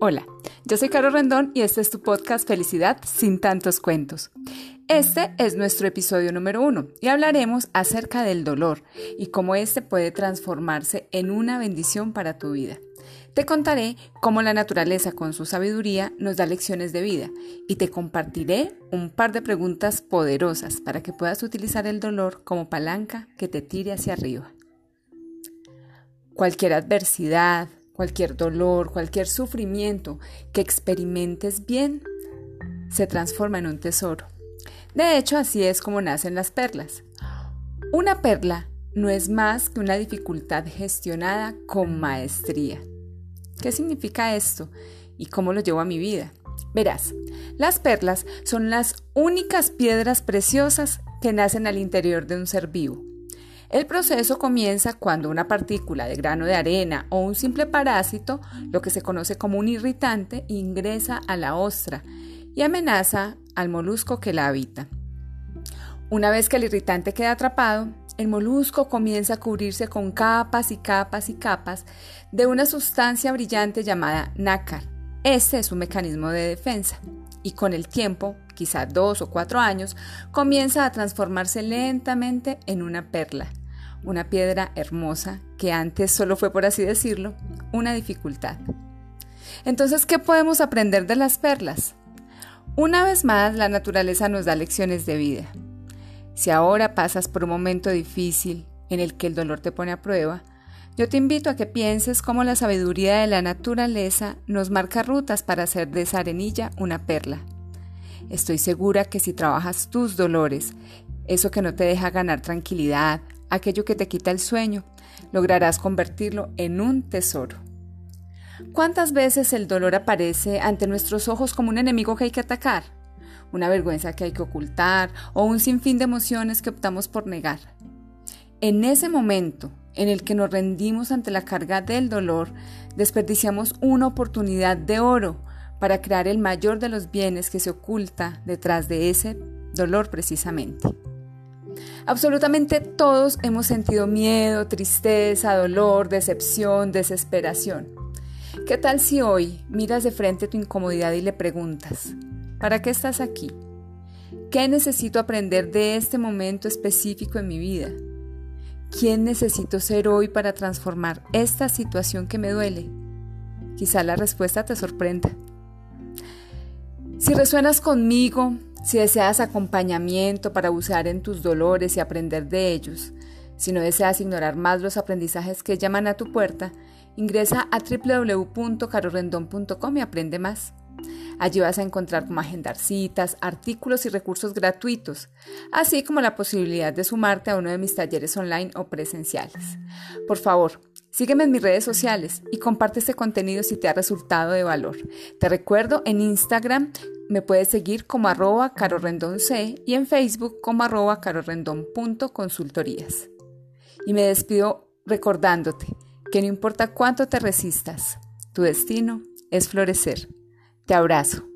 Hola, yo soy Caro Rendón y este es tu podcast Felicidad sin tantos cuentos. Este es nuestro episodio número uno y hablaremos acerca del dolor y cómo este puede transformarse en una bendición para tu vida. Te contaré cómo la naturaleza con su sabiduría nos da lecciones de vida y te compartiré un par de preguntas poderosas para que puedas utilizar el dolor como palanca que te tire hacia arriba. Cualquier adversidad, cualquier dolor, cualquier sufrimiento que experimentes bien, se transforma en un tesoro. De hecho, así es como nacen las perlas. Una perla no es más que una dificultad gestionada con maestría. ¿Qué significa esto y cómo lo llevo a mi vida? Verás, las perlas son las únicas piedras preciosas que nacen al interior de un ser vivo. El proceso comienza cuando una partícula de grano de arena o un simple parásito, lo que se conoce como un irritante, ingresa a la ostra y amenaza al molusco que la habita. Una vez que el irritante queda atrapado, el molusco comienza a cubrirse con capas y capas y capas de una sustancia brillante llamada nácar. Este es un mecanismo de defensa y con el tiempo, quizá dos o cuatro años, comienza a transformarse lentamente en una perla, una piedra hermosa que antes solo fue, por así decirlo, una dificultad. Entonces, ¿qué podemos aprender de las perlas? Una vez más, la naturaleza nos da lecciones de vida. Si ahora pasas por un momento difícil en el que el dolor te pone a prueba, yo te invito a que pienses cómo la sabiduría de la naturaleza nos marca rutas para hacer de esa arenilla una perla. Estoy segura que si trabajas tus dolores, eso que no te deja ganar tranquilidad, aquello que te quita el sueño, lograrás convertirlo en un tesoro. ¿Cuántas veces el dolor aparece ante nuestros ojos como un enemigo que hay que atacar? Una vergüenza que hay que ocultar o un sinfín de emociones que optamos por negar. En ese momento en el que nos rendimos ante la carga del dolor, desperdiciamos una oportunidad de oro para crear el mayor de los bienes que se oculta detrás de ese dolor precisamente. Absolutamente todos hemos sentido miedo, tristeza, dolor, decepción, desesperación. ¿Qué tal si hoy miras de frente tu incomodidad y le preguntas, ¿para qué estás aquí? ¿Qué necesito aprender de este momento específico en mi vida? ¿Quién necesito ser hoy para transformar esta situación que me duele? Quizá la respuesta te sorprenda. Si resuenas conmigo, si deseas acompañamiento para usar en tus dolores y aprender de ellos, si no deseas ignorar más los aprendizajes que llaman a tu puerta, ingresa a www.carorendon.com y aprende más. Allí vas a encontrar cómo agendar citas, artículos y recursos gratuitos, así como la posibilidad de sumarte a uno de mis talleres online o presenciales. Por favor, Sígueme en mis redes sociales y comparte este contenido si te ha resultado de valor. Te recuerdo, en Instagram me puedes seguir como arroba carorrendonc y en Facebook como arroba carorrendon.consultorías. Y me despido recordándote que no importa cuánto te resistas, tu destino es florecer. Te abrazo.